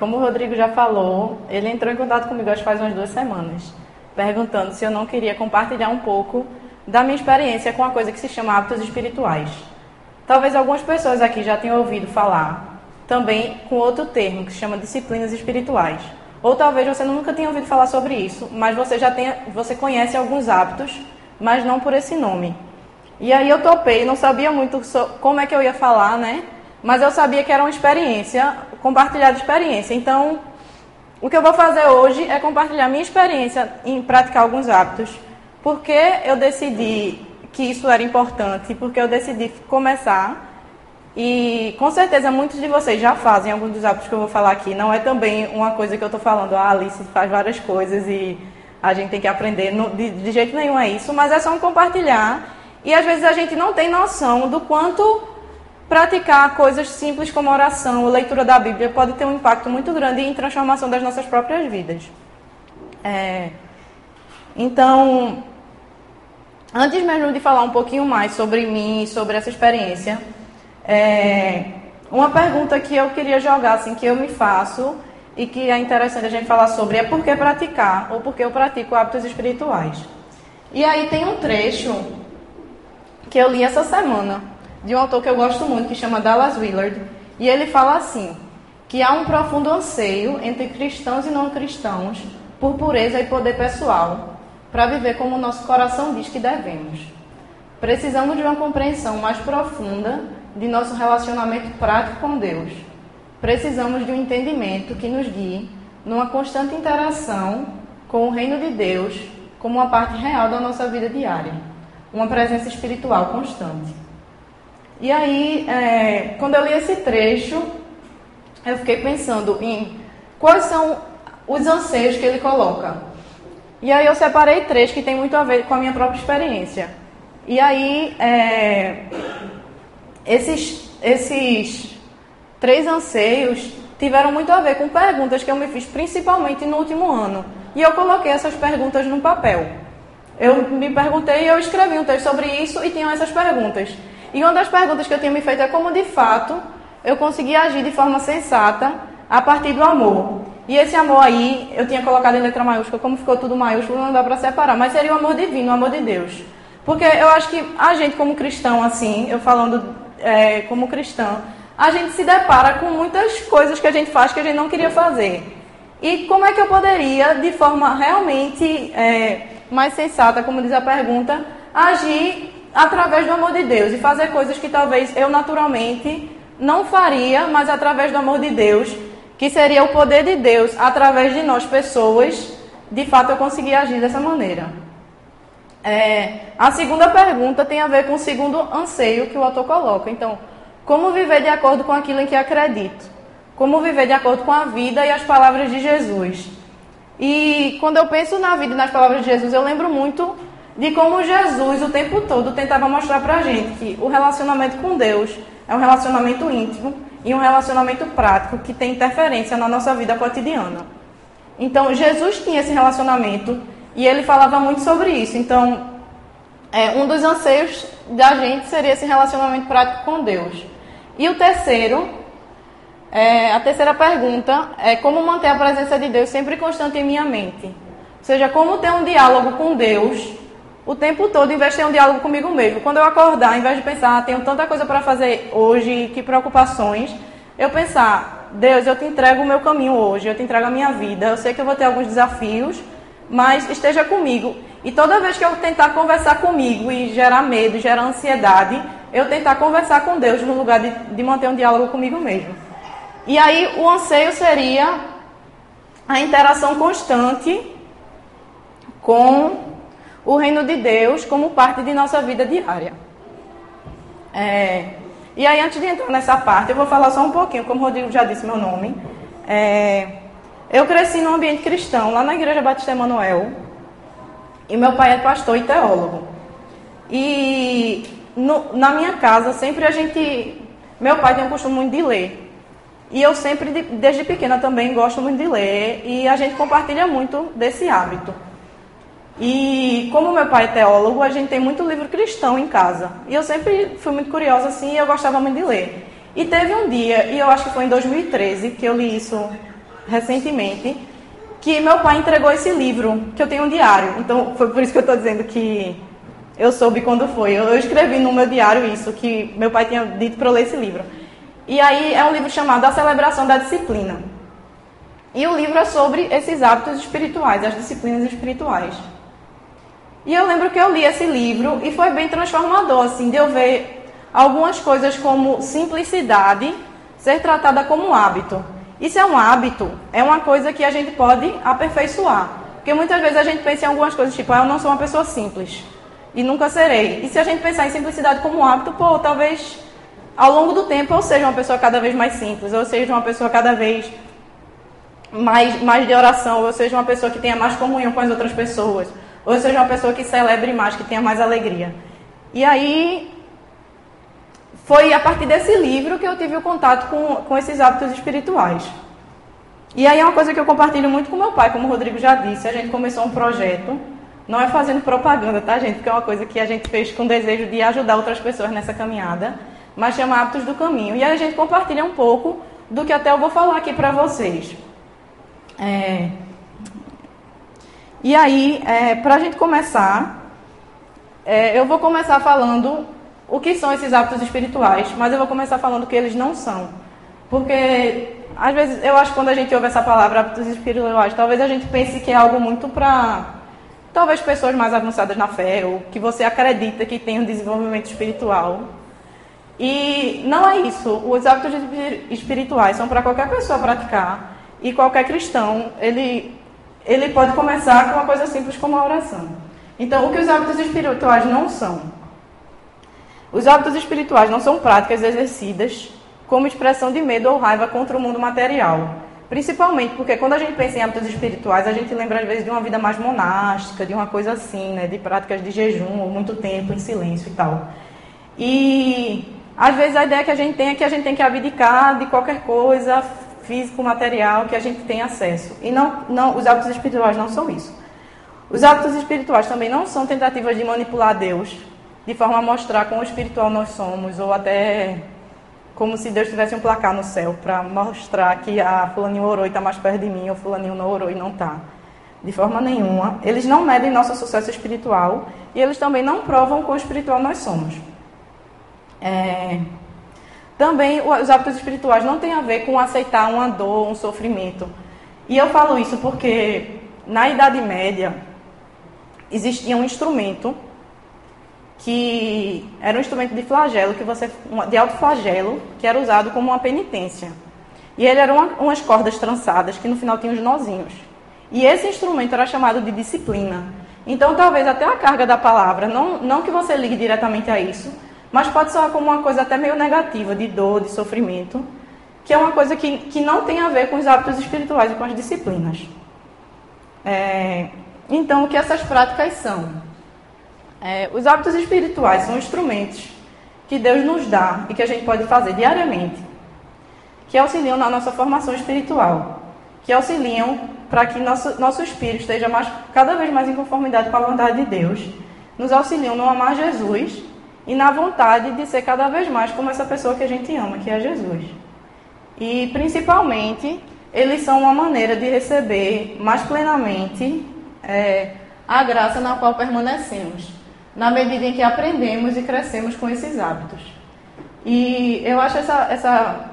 como o Rodrigo já falou, ele entrou em contato comigo acho faz umas duas semanas, perguntando se eu não queria compartilhar um pouco da minha experiência com uma coisa que se chama hábitos espirituais. Talvez algumas pessoas aqui já tenham ouvido falar também com outro termo que se chama disciplinas espirituais. Ou talvez você nunca tenha ouvido falar sobre isso, mas você já tenha, você conhece alguns hábitos, mas não por esse nome. E aí eu topei, não sabia muito como é que eu ia falar, né? Mas eu sabia que era uma experiência, compartilhar de experiência. Então, o que eu vou fazer hoje é compartilhar minha experiência em praticar alguns hábitos. Porque eu decidi que isso era importante, porque eu decidi começar. E com certeza muitos de vocês já fazem alguns dos hábitos que eu vou falar aqui. Não é também uma coisa que eu estou falando, ah, Alice faz várias coisas e a gente tem que aprender. de, de jeito nenhum é isso, mas é só um compartilhar e às vezes a gente não tem noção do quanto praticar coisas simples como oração ou leitura da Bíblia pode ter um impacto muito grande em transformação das nossas próprias vidas. É, então, antes mesmo de falar um pouquinho mais sobre mim, sobre essa experiência, é, uma pergunta que eu queria jogar, assim, que eu me faço e que é interessante a gente falar sobre é por que praticar ou por que eu pratico hábitos espirituais. E aí tem um trecho que eu li essa semana, de um autor que eu gosto muito, que chama Dallas Willard, e ele fala assim: que há um profundo anseio entre cristãos e não cristãos por pureza e poder pessoal, para viver como nosso coração diz que devemos. Precisamos de uma compreensão mais profunda de nosso relacionamento prático com Deus. Precisamos de um entendimento que nos guie numa constante interação com o reino de Deus como uma parte real da nossa vida diária uma presença espiritual constante. E aí, é, quando eu li esse trecho, eu fiquei pensando em quais são os anseios que ele coloca. E aí eu separei três que tem muito a ver com a minha própria experiência. E aí, é, esses, esses três anseios tiveram muito a ver com perguntas que eu me fiz, principalmente no último ano. E eu coloquei essas perguntas no papel. Eu me perguntei eu escrevi um texto sobre isso e tinham essas perguntas. E uma das perguntas que eu tinha me feito é como de fato eu consegui agir de forma sensata a partir do amor. E esse amor aí, eu tinha colocado em letra maiúscula, como ficou tudo maiúsculo, não dá para separar, mas seria o amor divino, o amor de Deus. Porque eu acho que a gente, como cristão, assim, eu falando é, como cristão, a gente se depara com muitas coisas que a gente faz que a gente não queria fazer. E como é que eu poderia, de forma realmente é, mais sensata, como diz a pergunta, agir através do amor de Deus e fazer coisas que talvez eu naturalmente não faria, mas através do amor de Deus, que seria o poder de Deus através de nós pessoas, de fato eu consegui agir dessa maneira. É, a segunda pergunta tem a ver com o segundo anseio que o autor coloca. Então, como viver de acordo com aquilo em que acredito? Como viver de acordo com a vida e as palavras de Jesus? E quando eu penso na vida e nas palavras de Jesus, eu lembro muito de como Jesus o tempo todo tentava mostrar pra gente que o relacionamento com Deus é um relacionamento íntimo e um relacionamento prático que tem interferência na nossa vida cotidiana. Então, Jesus tinha esse relacionamento e ele falava muito sobre isso. Então, é, um dos anseios da gente seria esse relacionamento prático com Deus. E o terceiro é, a terceira pergunta é como manter a presença de Deus sempre constante em minha mente. Ou seja, como ter um diálogo com Deus o tempo todo, ter um diálogo comigo mesmo. Quando eu acordar, em vez de pensar, ah, tenho tanta coisa para fazer hoje, que preocupações, eu pensar, Deus, eu te entrego o meu caminho hoje, eu te entrego a minha vida, eu sei que eu vou ter alguns desafios, mas esteja comigo. E toda vez que eu tentar conversar comigo e gerar medo, gerar ansiedade, eu tentar conversar com Deus no lugar de, de manter um diálogo comigo mesmo. E aí o anseio seria a interação constante com o reino de Deus como parte de nossa vida diária. É, e aí, antes de entrar nessa parte, eu vou falar só um pouquinho, como o Rodrigo já disse meu nome. É, eu cresci num ambiente cristão, lá na Igreja Batista Emanuel, e meu pai é pastor e teólogo. E no, na minha casa, sempre a gente. Meu pai tem um costume muito de ler. E eu sempre, desde pequena também, gosto muito de ler e a gente compartilha muito desse hábito. E como meu pai é teólogo, a gente tem muito livro cristão em casa. E eu sempre fui muito curiosa assim e eu gostava muito de ler. E teve um dia, e eu acho que foi em 2013, que eu li isso recentemente, que meu pai entregou esse livro, que eu tenho um diário. Então, foi por isso que eu estou dizendo que eu soube quando foi. Eu, escrevi no meu diário isso, que meu pai tinha dito para eu ler esse livro. E aí é um livro chamado A Celebração da Disciplina. E o livro é sobre esses hábitos espirituais, as disciplinas espirituais. E eu lembro que eu li esse livro e foi bem transformador, assim, de eu ver algumas coisas como simplicidade ser tratada como hábito. Isso é um hábito, é uma coisa que a gente pode aperfeiçoar. Porque muitas vezes a gente pensa em algumas coisas, tipo, ah, eu não sou uma pessoa simples e nunca serei. E se a gente pensar em simplicidade como hábito, pô, talvez ao longo do tempo eu seja uma pessoa cada vez mais simples, ou seja uma pessoa cada vez mais, mais de oração, ou seja uma pessoa que tenha mais comunhão com as outras pessoas, ou seja uma pessoa que celebre mais, que tenha mais alegria. E aí foi a partir desse livro que eu tive o contato com, com esses hábitos espirituais. E aí é uma coisa que eu compartilho muito com meu pai, como o Rodrigo já disse, a gente começou um projeto, não é fazendo propaganda, tá gente? Porque é uma coisa que a gente fez com desejo de ajudar outras pessoas nessa caminhada, mas chama Hábitos do Caminho. E aí a gente compartilha um pouco do que até eu vou falar aqui para vocês. É... E aí, é, para a gente começar, é, eu vou começar falando o que são esses hábitos espirituais, mas eu vou começar falando o que eles não são. Porque, às vezes, eu acho que quando a gente ouve essa palavra hábitos espirituais, talvez a gente pense que é algo muito para, talvez, pessoas mais avançadas na fé, ou que você acredita que tem um desenvolvimento espiritual. E não é isso. Os hábitos espirituais são para qualquer pessoa praticar. E qualquer cristão, ele, ele pode começar com uma coisa simples como a oração. Então, o que os hábitos espirituais não são? Os hábitos espirituais não são práticas exercidas como expressão de medo ou raiva contra o mundo material. Principalmente porque quando a gente pensa em hábitos espirituais, a gente lembra às vezes de uma vida mais monástica, de uma coisa assim, né? de práticas de jejum ou muito tempo em silêncio e tal. E às vezes a ideia que a gente tem é que a gente tem que abdicar de qualquer coisa físico, material que a gente tem acesso. E não, não, os hábitos espirituais não são isso. Os hábitos espirituais também não são tentativas de manipular Deus de forma a mostrar quão espiritual nós somos, ou até como se Deus tivesse um placar no céu para mostrar que a ah, fulaninho orou e está mais perto de mim, ou fulaninho não orou e não está. De forma nenhuma. Eles não medem nosso sucesso espiritual e eles também não provam quão espiritual nós somos. É... Também os hábitos espirituais não têm a ver com aceitar uma dor, um sofrimento. E eu falo isso porque na Idade Média existia um instrumento que era um instrumento de flagelo, que você, de alto flagelo, que era usado como uma penitência. E ele era uma, umas cordas trançadas que no final tinham os nozinhos. E esse instrumento era chamado de disciplina. Então, talvez até a carga da palavra, não, não que você ligue diretamente a isso, mas pode soar como uma coisa até meio negativa, de dor, de sofrimento, que é uma coisa que, que não tem a ver com os hábitos espirituais e com as disciplinas. É, então, o que essas práticas são? É, os hábitos espirituais são instrumentos que Deus nos dá e que a gente pode fazer diariamente, que auxiliam na nossa formação espiritual, que auxiliam para que nosso, nosso espírito esteja mais, cada vez mais em conformidade com a vontade de Deus, nos auxiliam no amar Jesus e na vontade de ser cada vez mais como essa pessoa que a gente ama, que é Jesus. E principalmente, eles são uma maneira de receber mais plenamente é, a graça na qual permanecemos na medida em que aprendemos e crescemos com esses hábitos. E eu acho essa, essa,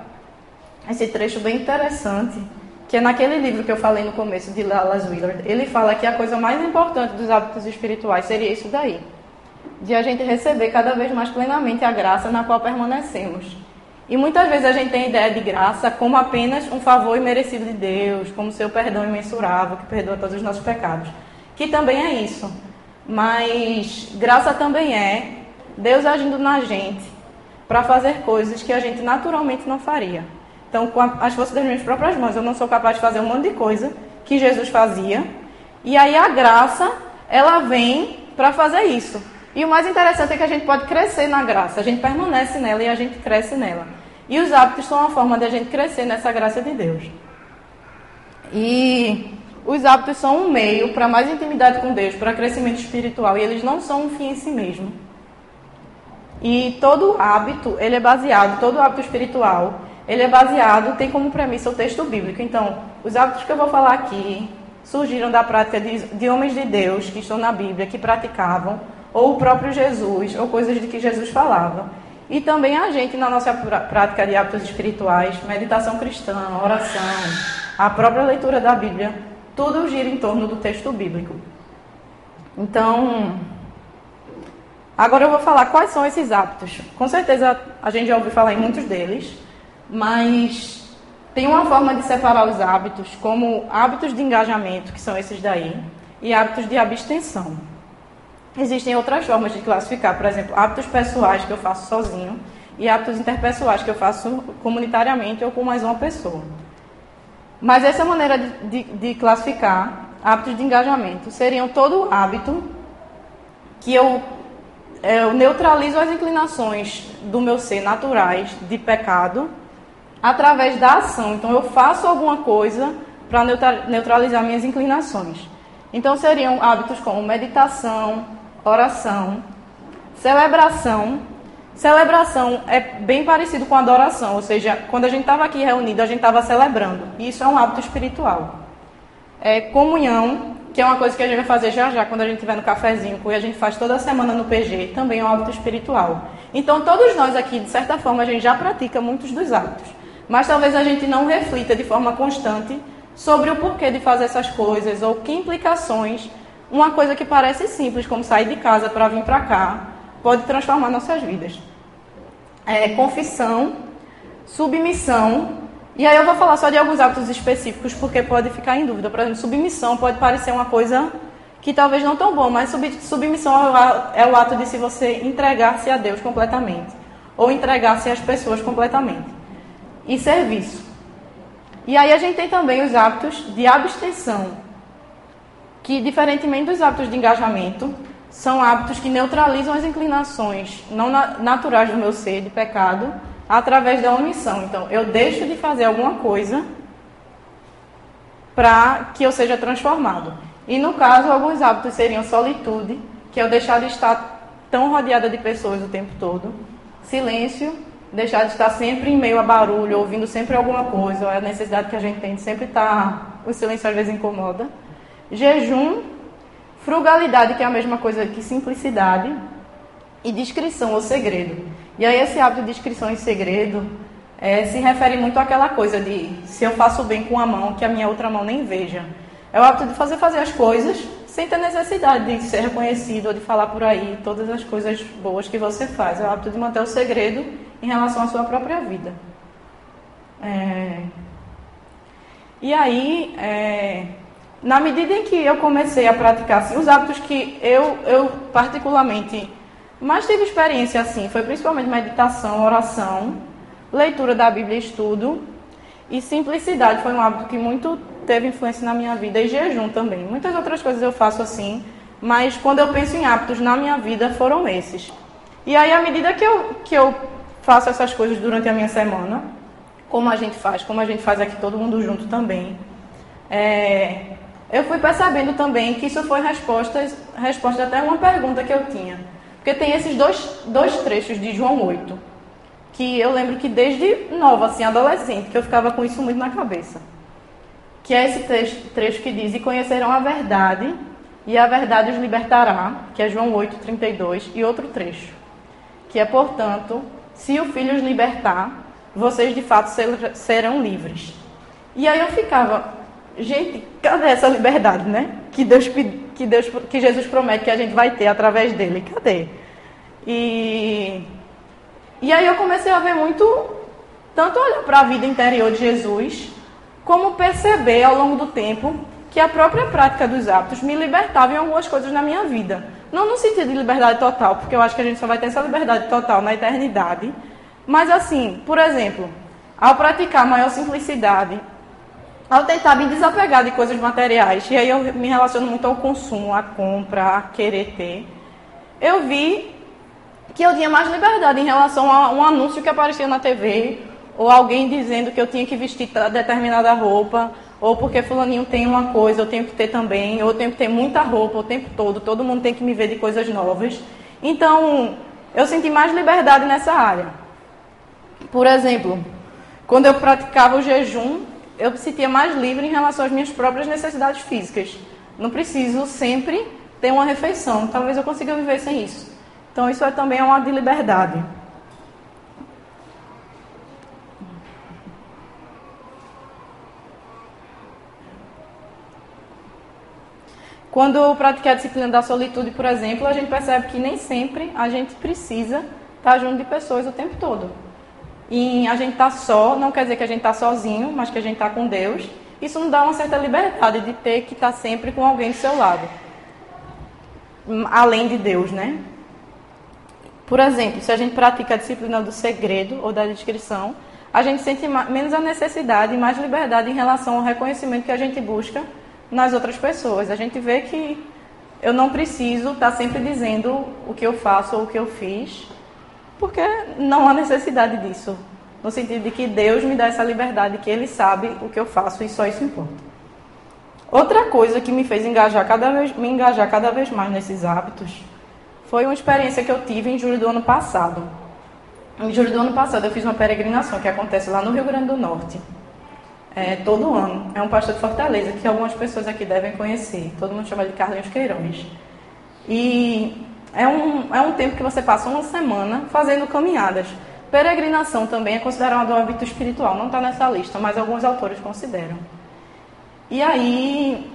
esse trecho bem interessante, que é naquele livro que eu falei no começo, de Dallas Willard. Ele fala que a coisa mais importante dos hábitos espirituais seria isso daí. De a gente receber cada vez mais plenamente a graça na qual permanecemos. E muitas vezes a gente tem a ideia de graça como apenas um favor imerecido de Deus, como seu perdão imensurável, que perdoa todos os nossos pecados. Que também é isso. Mas graça também é Deus agindo na gente para fazer coisas que a gente naturalmente não faria. Então, com as forças das minhas próprias mãos, eu não sou capaz de fazer um monte de coisa que Jesus fazia. E aí a graça, ela vem para fazer isso. E o mais interessante é que a gente pode crescer na graça, a gente permanece nela e a gente cresce nela. E os hábitos são uma forma de a gente crescer nessa graça de Deus. E os hábitos são um meio para mais intimidade com Deus, para crescimento espiritual, e eles não são um fim em si mesmo. E todo hábito, ele é baseado, todo hábito espiritual, ele é baseado, tem como premissa o texto bíblico. Então, os hábitos que eu vou falar aqui surgiram da prática de, de homens de Deus que estão na Bíblia, que praticavam, ou o próprio Jesus, ou coisas de que Jesus falava. E também a gente, na nossa prática de hábitos espirituais, meditação cristã, oração, a própria leitura da Bíblia, tudo gira em torno do texto bíblico. Então, agora eu vou falar quais são esses hábitos. Com certeza a gente já ouviu falar em muitos deles, mas tem uma forma de separar os hábitos como hábitos de engajamento, que são esses daí, e hábitos de abstenção. Existem outras formas de classificar, por exemplo, hábitos pessoais que eu faço sozinho e hábitos interpessoais que eu faço comunitariamente ou com mais uma pessoa. Mas essa maneira de, de, de classificar hábitos de engajamento seriam todo hábito que eu, eu neutralizo as inclinações do meu ser naturais de pecado através da ação. Então, eu faço alguma coisa para neutralizar minhas inclinações. Então, seriam hábitos como meditação, oração, celebração. Celebração é bem parecido com adoração, ou seja, quando a gente estava aqui reunido, a gente estava celebrando. E isso é um hábito espiritual. É comunhão, que é uma coisa que a gente vai fazer já já quando a gente estiver no cafezinho, que a gente faz toda semana no PG, também é um hábito espiritual. Então, todos nós aqui, de certa forma, a gente já pratica muitos dos hábitos. Mas talvez a gente não reflita de forma constante sobre o porquê de fazer essas coisas ou que implicações uma coisa que parece simples, como sair de casa para vir para cá, pode transformar nossas vidas. É, confissão, submissão, e aí eu vou falar só de alguns hábitos específicos, porque pode ficar em dúvida. Por exemplo, submissão pode parecer uma coisa que talvez não tão bom, mas submissão é o ato de se você entregar-se a Deus completamente, ou entregar-se às pessoas completamente e serviço. E aí a gente tem também os hábitos de abstenção, que diferentemente dos hábitos de engajamento, são hábitos que neutralizam as inclinações não naturais do meu ser de pecado através da omissão. Então, eu deixo de fazer alguma coisa para que eu seja transformado. E no caso, alguns hábitos seriam solitude, que é eu deixar de estar tão rodeada de pessoas o tempo todo, silêncio, deixar de estar sempre em meio a barulho, ouvindo sempre alguma coisa, é a necessidade que a gente tem de sempre estar. O silêncio às vezes incomoda. Jejum, frugalidade, que é a mesma coisa que simplicidade, e discrição ou segredo. E aí, esse hábito de discrição e segredo é, se refere muito àquela coisa de se eu faço bem com a mão, que a minha outra mão nem veja. É o hábito de fazer fazer as coisas sem ter necessidade de ser reconhecido ou de falar por aí todas as coisas boas que você faz. É o hábito de manter o segredo em relação à sua própria vida. É... E aí, é... na medida em que eu comecei a praticar assim, os hábitos que eu, eu particularmente mais tive experiência assim, foi principalmente meditação, oração, leitura da Bíblia, estudo e simplicidade foi um hábito que muito teve influência na minha vida e jejum também. Muitas outras coisas eu faço assim, mas quando eu penso em hábitos na minha vida foram esses. E aí, à medida que eu, que eu faço essas coisas durante a minha semana, como a gente faz, como a gente faz aqui todo mundo junto também. É, eu fui percebendo também que isso foi resposta, resposta até uma pergunta que eu tinha. Porque tem esses dois, dois trechos de João 8, que eu lembro que desde nova, assim, adolescente, que eu ficava com isso muito na cabeça. Que é esse trecho, trecho que diz, e conhecerão a verdade, e a verdade os libertará, que é João 8, 32, e outro trecho, que é, portanto, se o filho os libertar, vocês de fato serão livres. E aí eu ficava, gente, cadê essa liberdade, né? Que Deus, que Deus, que Jesus promete que a gente vai ter através dele. Cadê? E, e aí eu comecei a ver muito, tanto olhar para a vida interior de Jesus, como perceber ao longo do tempo que a própria prática dos hábitos me libertava em algumas coisas na minha vida. Não no sentido de liberdade total, porque eu acho que a gente só vai ter essa liberdade total na eternidade. Mas assim, por exemplo, ao praticar maior simplicidade, ao tentar me desapegar de coisas materiais, e aí eu me relaciono muito ao consumo, à compra, a querer ter, eu vi que eu tinha mais liberdade em relação a um anúncio que aparecia na TV, ou alguém dizendo que eu tinha que vestir determinada roupa, ou porque fulaninho tem uma coisa, eu tenho que ter também, ou eu tenho que ter muita roupa o tempo todo, todo mundo tem que me ver de coisas novas. Então, eu senti mais liberdade nessa área. Por exemplo, quando eu praticava o jejum, eu me sentia mais livre em relação às minhas próprias necessidades físicas. Não preciso sempre ter uma refeição. Talvez eu consiga viver sem isso. Então, isso é também uma de liberdade. Quando eu pratiquei a disciplina da solitude, por exemplo, a gente percebe que nem sempre a gente precisa estar junto de pessoas o tempo todo. E a gente está só, não quer dizer que a gente está sozinho, mas que a gente está com Deus. Isso nos dá uma certa liberdade de ter que estar tá sempre com alguém do seu lado. Além de Deus, né? Por exemplo, se a gente pratica a disciplina do segredo ou da descrição, a gente sente menos a necessidade e mais liberdade em relação ao reconhecimento que a gente busca nas outras pessoas. A gente vê que eu não preciso estar sempre dizendo o que eu faço ou o que eu fiz, porque não há necessidade disso. No sentido de que Deus me dá essa liberdade, que Ele sabe o que eu faço e só isso importa. Outra coisa que me fez engajar cada vez, me engajar cada vez mais nesses hábitos foi uma experiência que eu tive em julho do ano passado. Em julho do ano passado eu fiz uma peregrinação que acontece lá no Rio Grande do Norte é, todo ano. É um pastor de Fortaleza que algumas pessoas aqui devem conhecer. Todo mundo chama de Carlinhos Queiroz. E é um, é um tempo que você passa uma semana fazendo caminhadas. Peregrinação também é considerado um hábito espiritual. Não está nessa lista, mas alguns autores consideram. E aí,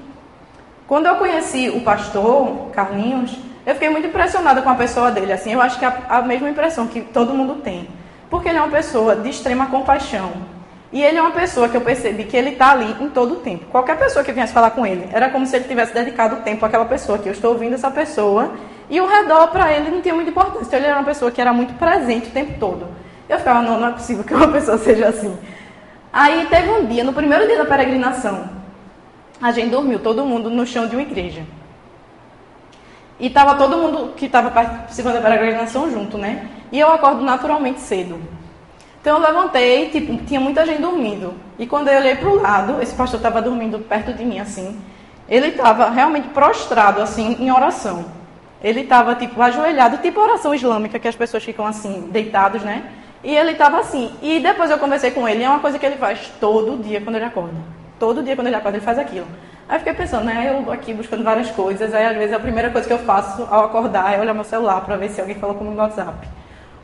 quando eu conheci o pastor Carlinhos, eu fiquei muito impressionada com a pessoa dele. Assim, eu acho que é a, mesma impressão que todo mundo tem. Porque ele é uma pessoa de extrema compaixão e ele é uma pessoa que eu percebi que ele está ali em todo o tempo. Qualquer pessoa que viesse falar com ele, era como se ele tivesse dedicado tempo àquela pessoa, que eu estou ouvindo essa pessoa, e o redor para ele não tinha muita importância. Então ele era uma pessoa que era muito presente o tempo todo. Eu ficava, não, não é possível que uma pessoa seja assim. Aí teve um dia, no primeiro dia da peregrinação, a gente dormiu, todo mundo no chão de uma igreja. E estava todo mundo que estava participando da peregrinação junto, né? E eu acordo naturalmente cedo. Então eu levantei, tipo, tinha muita gente dormindo. E quando eu olhei para o lado, esse pastor estava dormindo perto de mim, assim. Ele estava realmente prostrado, assim, em oração. Ele estava, tipo, ajoelhado, tipo oração islâmica, que as pessoas ficam, assim, deitados, né? E ele estava assim. E depois eu conversei com ele, é uma coisa que ele faz todo dia quando ele acorda. Todo dia quando ele acorda, ele faz aquilo. Aí eu fiquei pensando, né? Eu aqui buscando várias coisas, aí às vezes a primeira coisa que eu faço ao acordar é olhar meu celular para ver se alguém falou comigo no WhatsApp.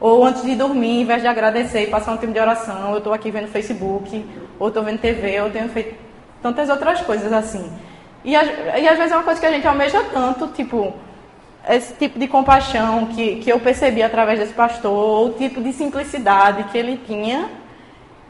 Ou antes de dormir, em vez de agradecer e passar um tempo de oração, eu estou aqui vendo Facebook, ou estou vendo TV, ou tenho feito tantas outras coisas assim. E, e às vezes é uma coisa que a gente almeja tanto, tipo, esse tipo de compaixão que, que eu percebi através desse pastor, o tipo de simplicidade que ele tinha.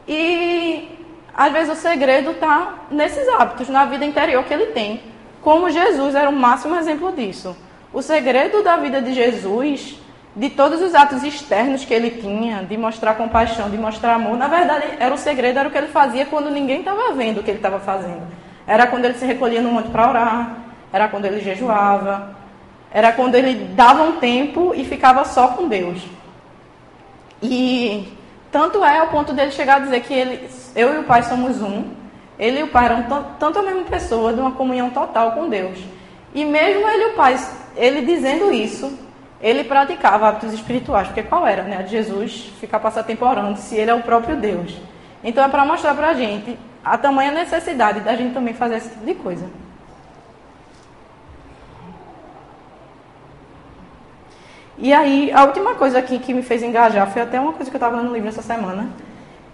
E às vezes o segredo está nesses hábitos, na vida interior que ele tem. Como Jesus era o máximo exemplo disso. O segredo da vida de Jesus de todos os atos externos que ele tinha, de mostrar compaixão, de mostrar amor, na verdade era o segredo, era o que ele fazia quando ninguém estava vendo o que ele estava fazendo. Era quando ele se recolhia no monte para orar, era quando ele jejuava, era quando ele dava um tempo e ficava só com Deus. E tanto é ao ponto dele chegar a dizer que ele, eu e o Pai somos um. Ele e o Pai eram tanto a mesma pessoa, de uma comunhão total com Deus. E mesmo ele e o Pai, ele dizendo isso, ele praticava hábitos espirituais, porque qual era, né? De Jesus ficar passar tempo orando, se ele é o próprio Deus. Então é para mostrar para a gente a tamanha necessidade da gente também fazer esse tipo de coisa. E aí, a última coisa aqui que me fez engajar foi até uma coisa que eu estava lendo no livro essa semana,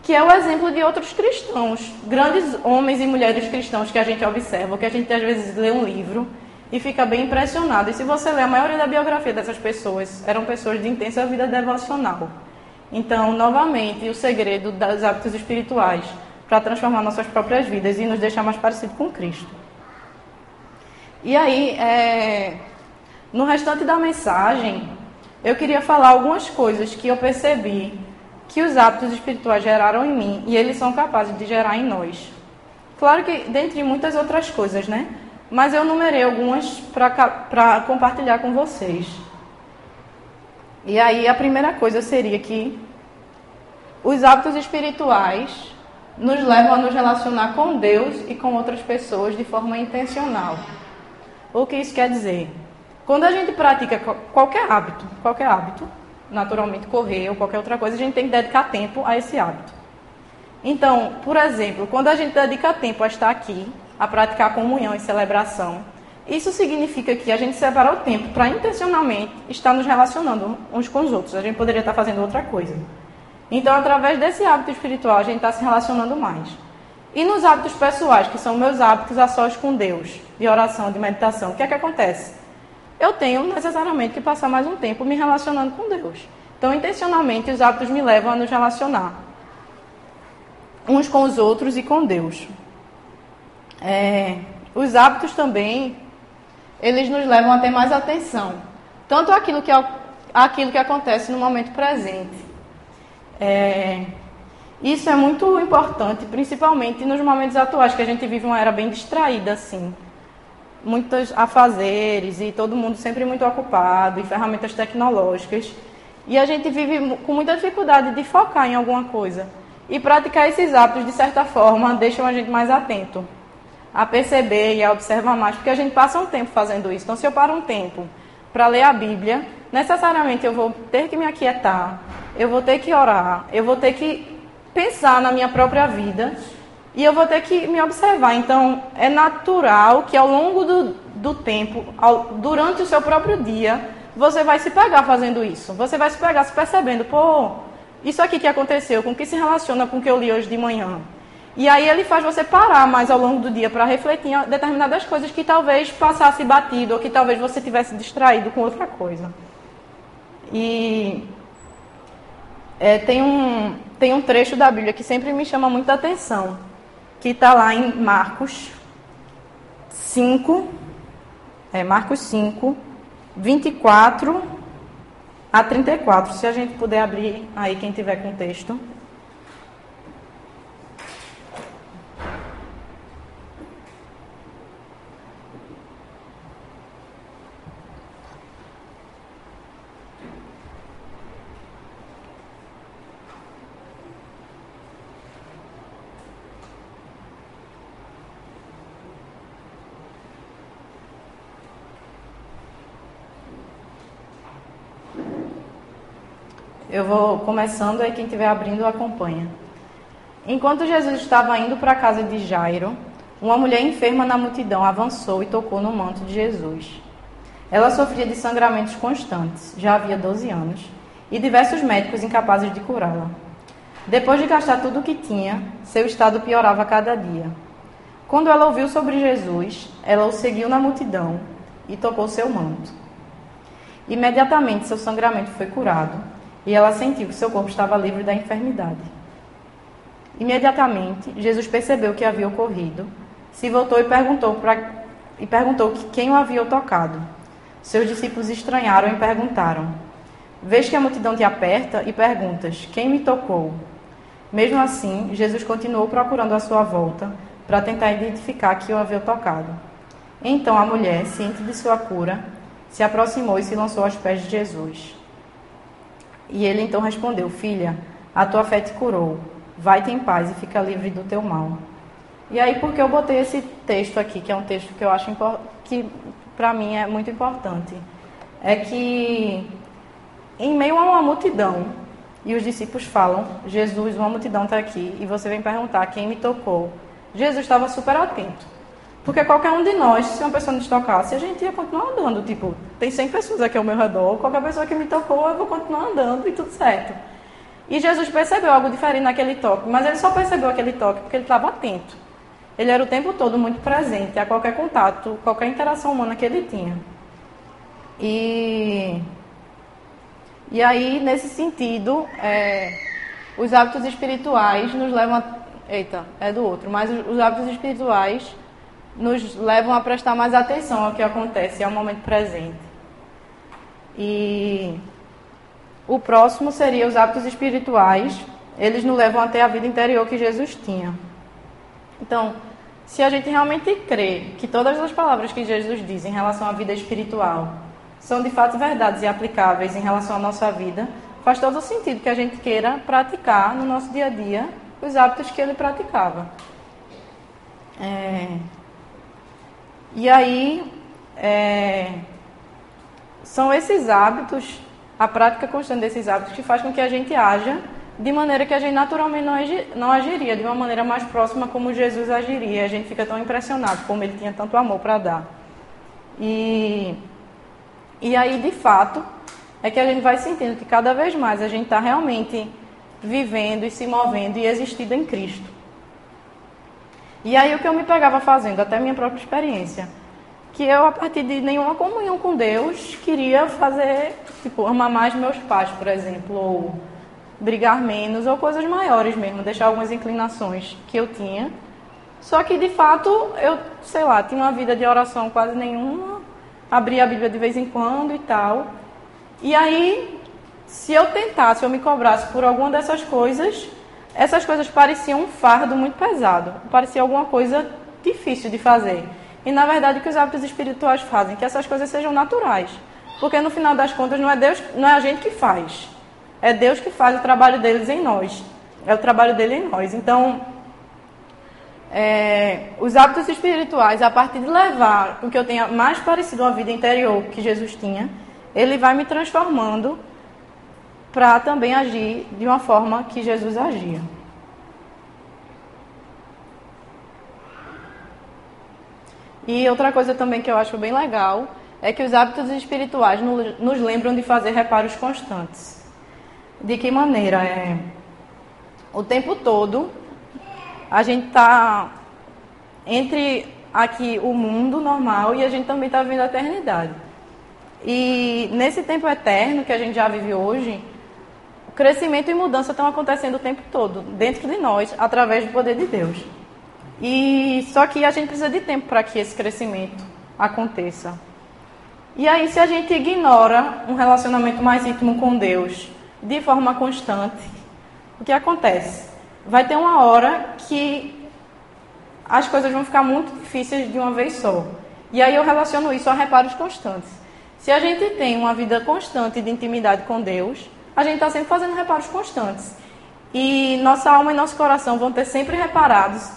que é o exemplo de outros cristãos, grandes homens e mulheres cristãos que a gente observa, que a gente às vezes lê um livro e fica bem impressionado. E se você ler a maioria da biografia dessas pessoas, eram pessoas de intensa vida devocional. Então, novamente, o segredo dos hábitos espirituais para transformar nossas próprias vidas e nos deixar mais parecidos com Cristo. E aí, é... no restante da mensagem, eu queria falar algumas coisas que eu percebi que os hábitos espirituais geraram em mim e eles são capazes de gerar em nós. Claro que, dentre muitas outras coisas, né? mas eu numerei algumas para compartilhar com vocês. E aí a primeira coisa seria que os hábitos espirituais nos levam a nos relacionar com Deus e com outras pessoas de forma intencional. O que isso quer dizer? Quando a gente pratica qualquer hábito, qualquer hábito, naturalmente correr ou qualquer outra coisa, a gente tem que dedicar tempo a esse hábito. Então, por exemplo, quando a gente dedica tempo a estar aqui, a praticar comunhão e celebração, isso significa que a gente separa o tempo para intencionalmente estar nos relacionando uns com os outros. A gente poderia estar fazendo outra coisa. Então, através desse hábito espiritual, a gente está se relacionando mais. E nos hábitos pessoais, que são meus hábitos a sós com Deus, de oração, de meditação, o que é que acontece? Eu tenho necessariamente que passar mais um tempo me relacionando com Deus. Então, intencionalmente, os hábitos me levam a nos relacionar uns com os outros e com Deus. É, os hábitos também eles nos levam a ter mais atenção, tanto aquilo que, aquilo que acontece no momento presente. É, isso é muito importante, principalmente nos momentos atuais, que a gente vive uma era bem distraída, assim. Muitos afazeres e todo mundo sempre muito ocupado, e ferramentas tecnológicas. E a gente vive com muita dificuldade de focar em alguma coisa. E praticar esses hábitos, de certa forma, deixam a gente mais atento a perceber e a observar mais, porque a gente passa um tempo fazendo isso. Então, se eu paro um tempo para ler a Bíblia, necessariamente eu vou ter que me aquietar, eu vou ter que orar, eu vou ter que pensar na minha própria vida e eu vou ter que me observar. Então, é natural que ao longo do, do tempo, ao, durante o seu próprio dia, você vai se pegar fazendo isso. Você vai se pegar se percebendo, pô, isso aqui que aconteceu, com que se relaciona com o que eu li hoje de manhã? E aí ele faz você parar mais ao longo do dia para refletir em determinadas coisas que talvez passasse batido ou que talvez você tivesse distraído com outra coisa. E é, tem, um, tem um trecho da Bíblia que sempre me chama muita atenção, que está lá em Marcos 5, é, Marcos 5, 24 a 34. Se a gente puder abrir aí, quem tiver com texto. Eu vou começando, aí quem estiver abrindo acompanha. Enquanto Jesus estava indo para a casa de Jairo, uma mulher enferma na multidão avançou e tocou no manto de Jesus. Ela sofria de sangramentos constantes, já havia 12 anos, e diversos médicos incapazes de curá-la. Depois de gastar tudo o que tinha, seu estado piorava cada dia. Quando ela ouviu sobre Jesus, ela o seguiu na multidão e tocou seu manto. Imediatamente seu sangramento foi curado e ela sentiu que seu corpo estava livre da enfermidade. Imediatamente, Jesus percebeu o que havia ocorrido, se voltou e perguntou, pra, e perguntou que quem o havia tocado. Seus discípulos estranharam e perguntaram: Vês que a multidão te aperta e perguntas: Quem me tocou? Mesmo assim, Jesus continuou procurando a sua volta para tentar identificar que o havia tocado. Então a mulher, ciente de sua cura, se aproximou e se lançou aos pés de Jesus. E ele então respondeu: Filha, a tua fé te curou. Vai-te em paz e fica livre do teu mal. E aí, porque eu botei esse texto aqui, que é um texto que eu acho que para mim é muito importante, é que em meio a uma multidão, e os discípulos falam: Jesus, uma multidão está aqui, e você vem perguntar quem me tocou. Jesus estava super atento. Porque qualquer um de nós, se uma pessoa nos tocasse, a gente ia continuar andando. Tipo, tem 100 pessoas aqui ao meu redor, qualquer pessoa que me tocou, eu vou continuar andando e tudo certo. E Jesus percebeu algo diferente naquele toque, mas ele só percebeu aquele toque porque ele estava atento. Ele era o tempo todo muito presente a qualquer contato, qualquer interação humana que ele tinha. E, e aí, nesse sentido, é, os hábitos espirituais nos levam a. Eita, é do outro, mas os hábitos espirituais nos levam a prestar mais atenção ao que acontece ao momento presente. E o próximo seria os hábitos espirituais. Eles nos levam até a vida interior que Jesus tinha. Então, se a gente realmente crê que todas as palavras que Jesus diz em relação à vida espiritual são de fato verdades e aplicáveis em relação à nossa vida, faz todo o sentido que a gente queira praticar no nosso dia a dia os hábitos que ele praticava. É, e aí, é, são esses hábitos a prática constante desses hábitos que faz com que a gente haja de maneira que a gente naturalmente não agiria, de uma maneira mais próxima como Jesus agiria. A gente fica tão impressionado como ele tinha tanto amor para dar. E, e aí, de fato, é que a gente vai sentindo que cada vez mais a gente está realmente vivendo e se movendo e existindo em Cristo. E aí o que eu me pegava fazendo, até minha própria experiência, que eu, a partir de nenhuma comunhão com Deus, queria fazer, tipo, amar mais meus pais, por exemplo, ou brigar menos, ou coisas maiores mesmo, deixar algumas inclinações que eu tinha. Só que, de fato, eu, sei lá, tinha uma vida de oração quase nenhuma, abria a Bíblia de vez em quando e tal. E aí, se eu tentasse, eu me cobrasse por alguma dessas coisas, essas coisas pareciam um fardo muito pesado, parecia alguma coisa difícil de fazer. E na verdade o que os hábitos espirituais fazem, que essas coisas sejam naturais. Porque no final das contas não é Deus, não é a gente que faz. É Deus que faz o trabalho deles em nós. É o trabalho dele em nós. Então, é, os hábitos espirituais, a partir de levar o que eu tenha mais parecido à vida interior que Jesus tinha, ele vai me transformando para também agir de uma forma que Jesus agia. E outra coisa também que eu acho bem legal é que os hábitos espirituais nos lembram de fazer reparos constantes. De que maneira? É, o tempo todo a gente está entre aqui o mundo normal e a gente também está vivendo a eternidade. E nesse tempo eterno que a gente já vive hoje, crescimento e mudança estão acontecendo o tempo todo, dentro de nós, através do poder de Deus. E só que a gente precisa de tempo para que esse crescimento aconteça. E aí, se a gente ignora um relacionamento mais íntimo com Deus de forma constante, o que acontece? Vai ter uma hora que as coisas vão ficar muito difíceis de uma vez só. E aí eu relaciono isso a reparos constantes. Se a gente tem uma vida constante de intimidade com Deus, a gente está sempre fazendo reparos constantes. E nossa alma e nosso coração vão ter sempre reparados.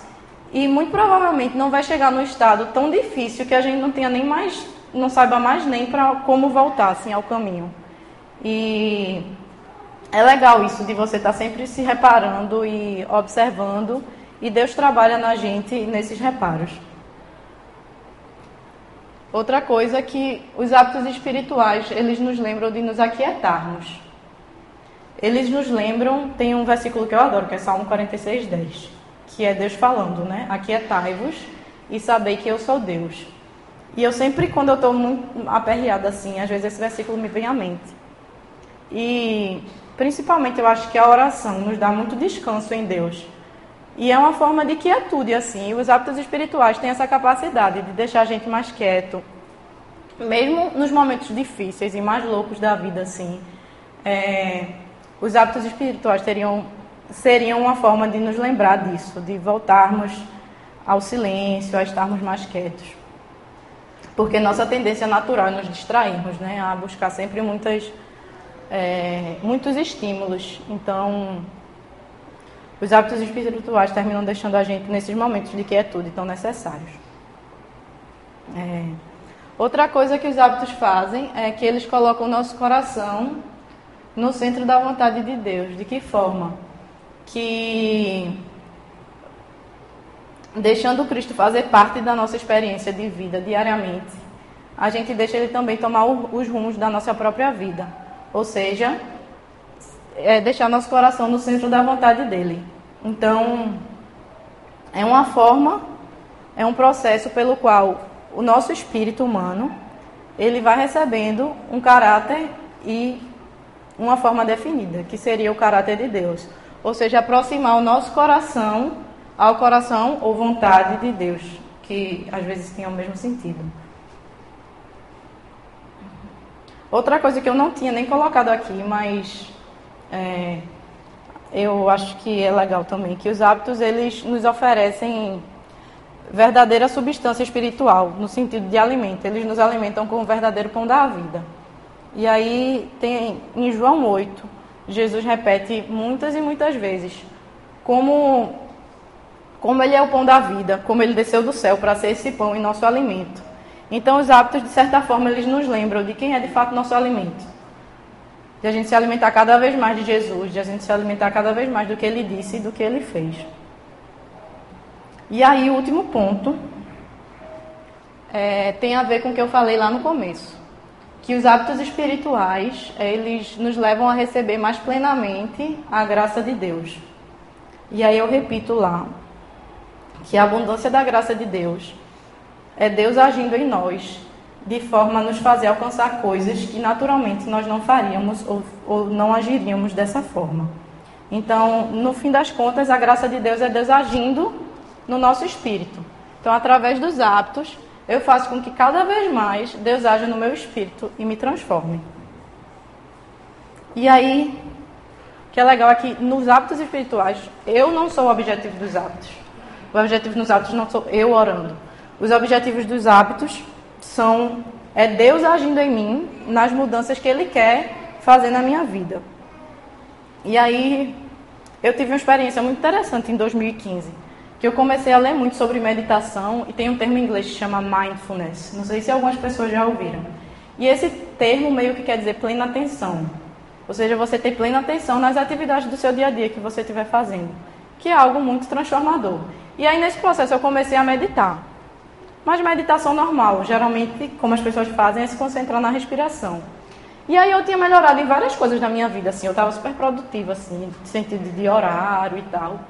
E muito provavelmente não vai chegar num estado tão difícil que a gente não tenha nem mais, não saiba mais nem para como voltar assim, ao caminho. E é legal isso de você estar tá sempre se reparando e observando. E Deus trabalha na gente nesses reparos. Outra coisa é que os hábitos espirituais, eles nos lembram de nos aquietarmos eles nos lembram, tem um versículo que eu adoro, que é Salmo 46, 10, que é Deus falando, né? Aquietai-vos e sabei que eu sou Deus. E eu sempre, quando eu estou muito aperreada assim, às vezes esse versículo me vem à mente. E principalmente eu acho que a oração nos dá muito descanso em Deus. E é uma forma de quietude, assim. E os hábitos espirituais têm essa capacidade de deixar a gente mais quieto, mesmo nos momentos difíceis e mais loucos da vida, assim. É, os hábitos espirituais teriam, seriam uma forma de nos lembrar disso, de voltarmos ao silêncio, a estarmos mais quietos. Porque nossa tendência natural é nos distrairmos, né? a buscar sempre muitas, é, muitos estímulos. Então, os hábitos espirituais terminam deixando a gente nesses momentos de quietude tão necessários. É. Outra coisa que os hábitos fazem é que eles colocam o nosso coração no centro da vontade de Deus. De que forma? Que deixando Cristo fazer parte da nossa experiência de vida diariamente, a gente deixa ele também tomar os rumos da nossa própria vida. Ou seja, é deixar nosso coração no centro da vontade dele. Então, é uma forma, é um processo pelo qual o nosso espírito humano ele vai recebendo um caráter e uma forma definida, que seria o caráter de Deus. Ou seja, aproximar o nosso coração ao coração ou vontade de Deus, que às vezes tem o mesmo sentido. Outra coisa que eu não tinha nem colocado aqui, mas é, eu acho que é legal também, que os hábitos eles nos oferecem verdadeira substância espiritual, no sentido de alimento. Eles nos alimentam com o verdadeiro pão da vida. E aí tem em João 8, Jesus repete muitas e muitas vezes como como ele é o pão da vida, como ele desceu do céu para ser esse pão e nosso alimento. Então os hábitos de certa forma eles nos lembram de quem é de fato nosso alimento. de a gente se alimentar cada vez mais de Jesus, de a gente se alimentar cada vez mais do que ele disse e do que ele fez. E aí, o último ponto é, tem a ver com o que eu falei lá no começo, que os hábitos espirituais eles nos levam a receber mais plenamente a graça de Deus. E aí eu repito lá que a abundância da graça de Deus é Deus agindo em nós de forma a nos fazer alcançar coisas que naturalmente nós não faríamos ou, ou não agiríamos dessa forma. Então, no fim das contas, a graça de Deus é Deus agindo no nosso espírito. Então, através dos hábitos, eu faço com que cada vez mais Deus haja no meu espírito e me transforme. E aí, o que é legal é que nos hábitos espirituais, eu não sou o objetivo dos hábitos. O objetivo dos hábitos não sou eu orando. Os objetivos dos hábitos são é Deus agindo em mim nas mudanças que Ele quer fazer na minha vida. E aí eu tive uma experiência muito interessante em 2015, que eu comecei a ler muito sobre meditação e tem um termo em inglês que chama mindfulness. Não sei se algumas pessoas já ouviram. E esse termo meio que quer dizer plena atenção. Ou seja, você ter plena atenção nas atividades do seu dia a dia que você estiver fazendo, que é algo muito transformador. E aí nesse processo eu comecei a meditar. Mas meditação normal, geralmente, como as pessoas fazem, é se concentrar na respiração. E aí eu tinha melhorado em várias coisas da minha vida, assim, eu estava super produtiva, assim, no sentido de horário e tal.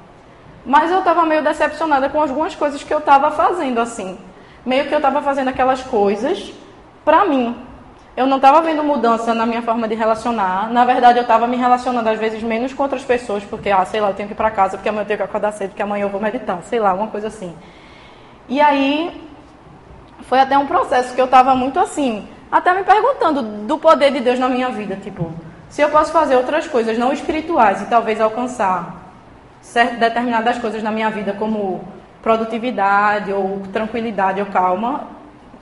Mas eu estava meio decepcionada com algumas coisas que eu estava fazendo, assim. Meio que eu estava fazendo aquelas coisas para mim. Eu não estava vendo mudança na minha forma de relacionar. Na verdade, eu estava me relacionando às vezes menos com outras pessoas, porque, ah, sei lá, eu tenho que ir para casa, porque amanhã eu tenho que acordar cedo, porque amanhã eu vou meditar, sei lá, uma coisa assim. E aí foi até um processo que eu estava muito assim, até me perguntando do poder de Deus na minha vida, tipo, se eu posso fazer outras coisas não espirituais e talvez alcançar determinadas coisas na minha vida, como produtividade ou tranquilidade ou calma,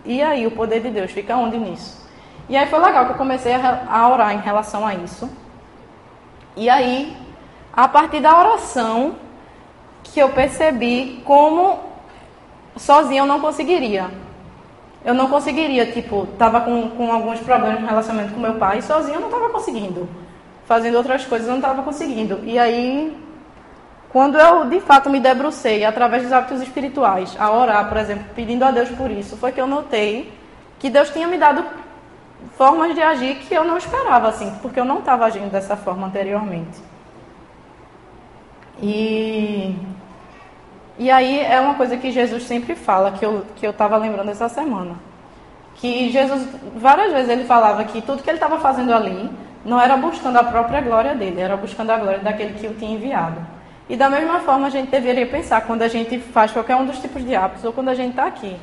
e aí o poder de Deus fica onde nisso? E aí foi legal que eu comecei a orar em relação a isso. E aí, a partir da oração, que eu percebi como sozinha eu não conseguiria eu não conseguiria, tipo, tava com, com alguns problemas no relacionamento com meu pai, sozinho eu não tava conseguindo. Fazendo outras coisas eu não tava conseguindo. E aí, quando eu de fato me debrucei através dos hábitos espirituais, a orar, por exemplo, pedindo a Deus por isso, foi que eu notei que Deus tinha me dado formas de agir que eu não esperava, assim, porque eu não estava agindo dessa forma anteriormente. E e aí é uma coisa que Jesus sempre fala, que eu que eu estava lembrando essa semana. Que Jesus, várias vezes ele falava que tudo que ele estava fazendo ali não era buscando a própria glória dele, era buscando a glória daquele que o tinha enviado. E da mesma forma a gente deveria pensar quando a gente faz qualquer um dos tipos de hábitos ou quando a gente está aqui.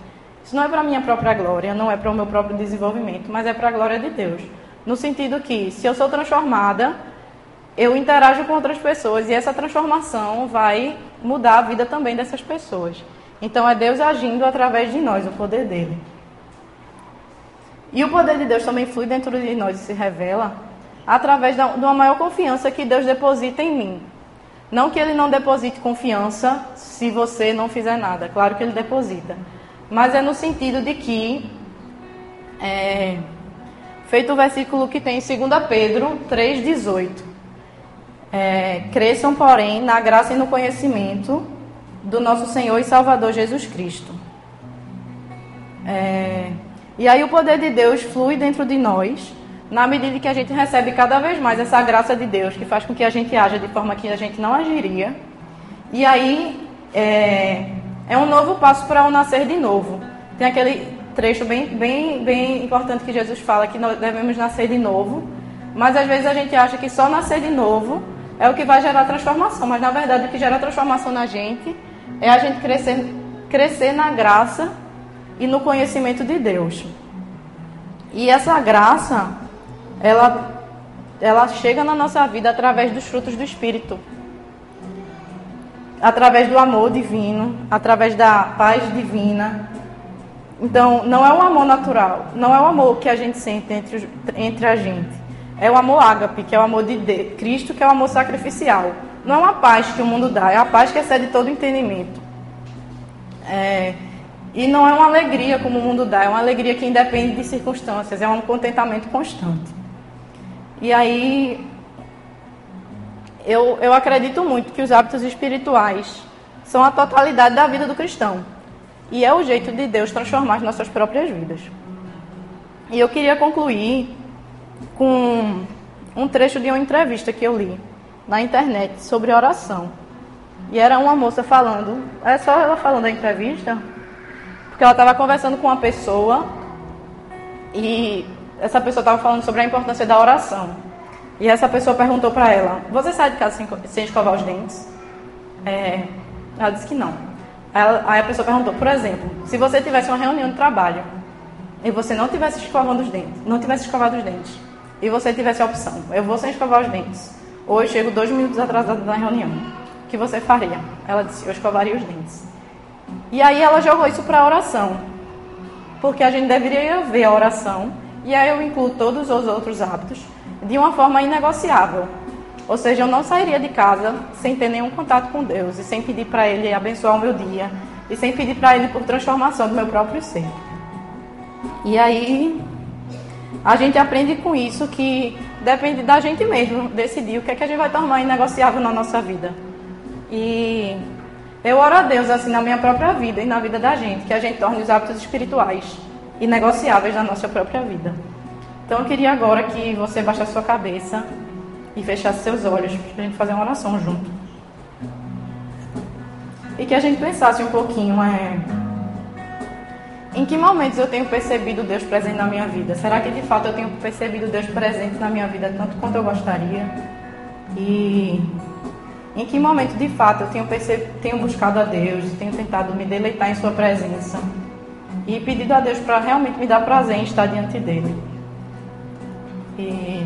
Isso não é para a minha própria glória, não é para o meu próprio desenvolvimento, mas é para a glória de Deus. No sentido que, se eu sou transformada, eu interajo com outras pessoas e essa transformação vai mudar a vida também dessas pessoas. Então é Deus agindo através de nós, o poder dele. E o poder de Deus também flui dentro de nós e se revela através de uma maior confiança que Deus deposita em mim. Não que ele não deposite confiança se você não fizer nada, claro que ele deposita. Mas é no sentido de que, é, feito o versículo que tem em 2 Pedro 3,18. É, cresçam, porém, na graça e no conhecimento do nosso Senhor e Salvador Jesus Cristo. É, e aí o poder de Deus flui dentro de nós, na medida que a gente recebe cada vez mais essa graça de Deus, que faz com que a gente haja de forma que a gente não agiria. E aí é, é um novo passo para o nascer de novo. Tem aquele trecho bem, bem, bem importante que Jesus fala que nós devemos nascer de novo, mas às vezes a gente acha que só nascer de novo é o que vai gerar transformação. Mas na verdade o que gera transformação na gente é a gente crescer, crescer na graça e no conhecimento de Deus. E essa graça, ela, ela chega na nossa vida através dos frutos do Espírito. Através do amor divino, através da paz divina. Então, não é um amor natural, não é o amor que a gente sente entre, entre a gente é o amor ágape, que é o amor de Cristo, que é o amor sacrificial. Não é uma paz que o mundo dá, é a paz que excede todo entendimento. É, e não é uma alegria como o mundo dá, é uma alegria que independe de circunstâncias, é um contentamento constante. E aí eu, eu acredito muito que os hábitos espirituais são a totalidade da vida do cristão. E é o jeito de Deus transformar as nossas próprias vidas. E eu queria concluir com um trecho de uma entrevista que eu li na internet sobre oração. E era uma moça falando, é só ela falando da entrevista, porque ela estava conversando com uma pessoa e essa pessoa estava falando sobre a importância da oração. E essa pessoa perguntou para ela: Você sai de casa sem, sem escovar os dentes? É, ela disse que não. Ela, aí a pessoa perguntou: Por exemplo, se você tivesse uma reunião de trabalho e você não tivesse escovando os dentes, não tivesse escovado os dentes, e você tivesse a opção: Eu vou sem escovar os dentes, ou eu chego dois minutos atrasado na reunião, o que você faria? Ela disse: Eu escovaria os dentes. E aí ela jogou isso para a oração, porque a gente deveria ver a oração, e aí eu incluo todos os outros hábitos de uma forma inegociável. Ou seja, eu não sairia de casa sem ter nenhum contato com Deus e sem pedir para Ele abençoar o meu dia e sem pedir para Ele por transformação do meu próprio ser. E aí a gente aprende com isso que depende da gente mesmo decidir o que é que a gente vai tornar inegociável na nossa vida. E eu oro a Deus assim na minha própria vida e na vida da gente, que a gente torne os hábitos espirituais inegociáveis na nossa própria vida. Então eu queria agora que você baixasse sua cabeça e fechasse seus olhos para a gente fazer uma oração junto. E que a gente pensasse um pouquinho, é, em que momentos eu tenho percebido Deus presente na minha vida? Será que de fato eu tenho percebido Deus presente na minha vida tanto quanto eu gostaria? E em que momento de fato eu tenho, perceb... tenho buscado a Deus, tenho tentado me deleitar em Sua presença e pedido a Deus para realmente me dar prazer em estar diante dele? E,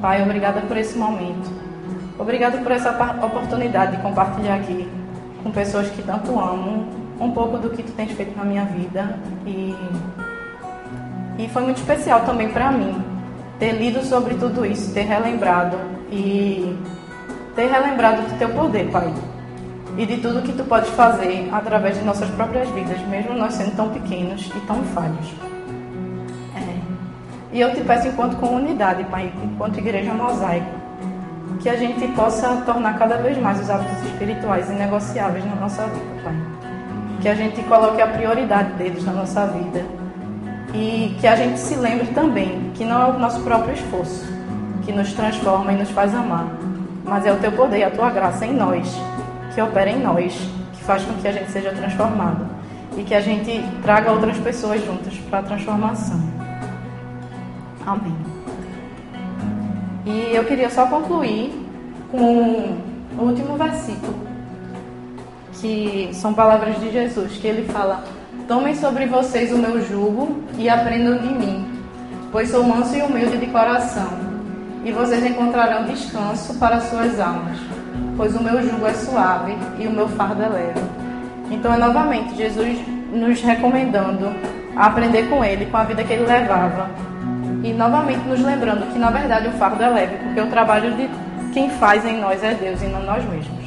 Pai, obrigada por esse momento. Obrigada por essa oportunidade de compartilhar aqui com pessoas que tanto amo um pouco do que tu tens feito na minha vida. E, e foi muito especial também para mim ter lido sobre tudo isso, ter relembrado e ter relembrado do teu poder, Pai. E de tudo que tu podes fazer através de nossas próprias vidas, mesmo nós sendo tão pequenos e tão falhos. E eu te peço, enquanto comunidade, Pai, enquanto igreja mosaico, que a gente possa tornar cada vez mais os hábitos espirituais inegociáveis na nossa vida, Pai. Que a gente coloque a prioridade deles na nossa vida. E que a gente se lembre também que não é o nosso próprio esforço que nos transforma e nos faz amar, mas é o teu poder e a tua graça em nós, que opera em nós, que faz com que a gente seja transformado e que a gente traga outras pessoas juntas para a transformação. Amém. E eu queria só concluir com o último versículo, que são palavras de Jesus, que ele fala: Tomem sobre vocês o meu jugo e aprendam de mim, pois sou manso e humilde de coração, e vocês encontrarão descanso para suas almas, pois o meu jugo é suave e o meu fardo é leve. Então é novamente Jesus nos recomendando a aprender com ele, com a vida que ele levava, e novamente nos lembrando que na verdade o fardo é leve, porque o trabalho de quem faz em nós é Deus e não nós mesmos.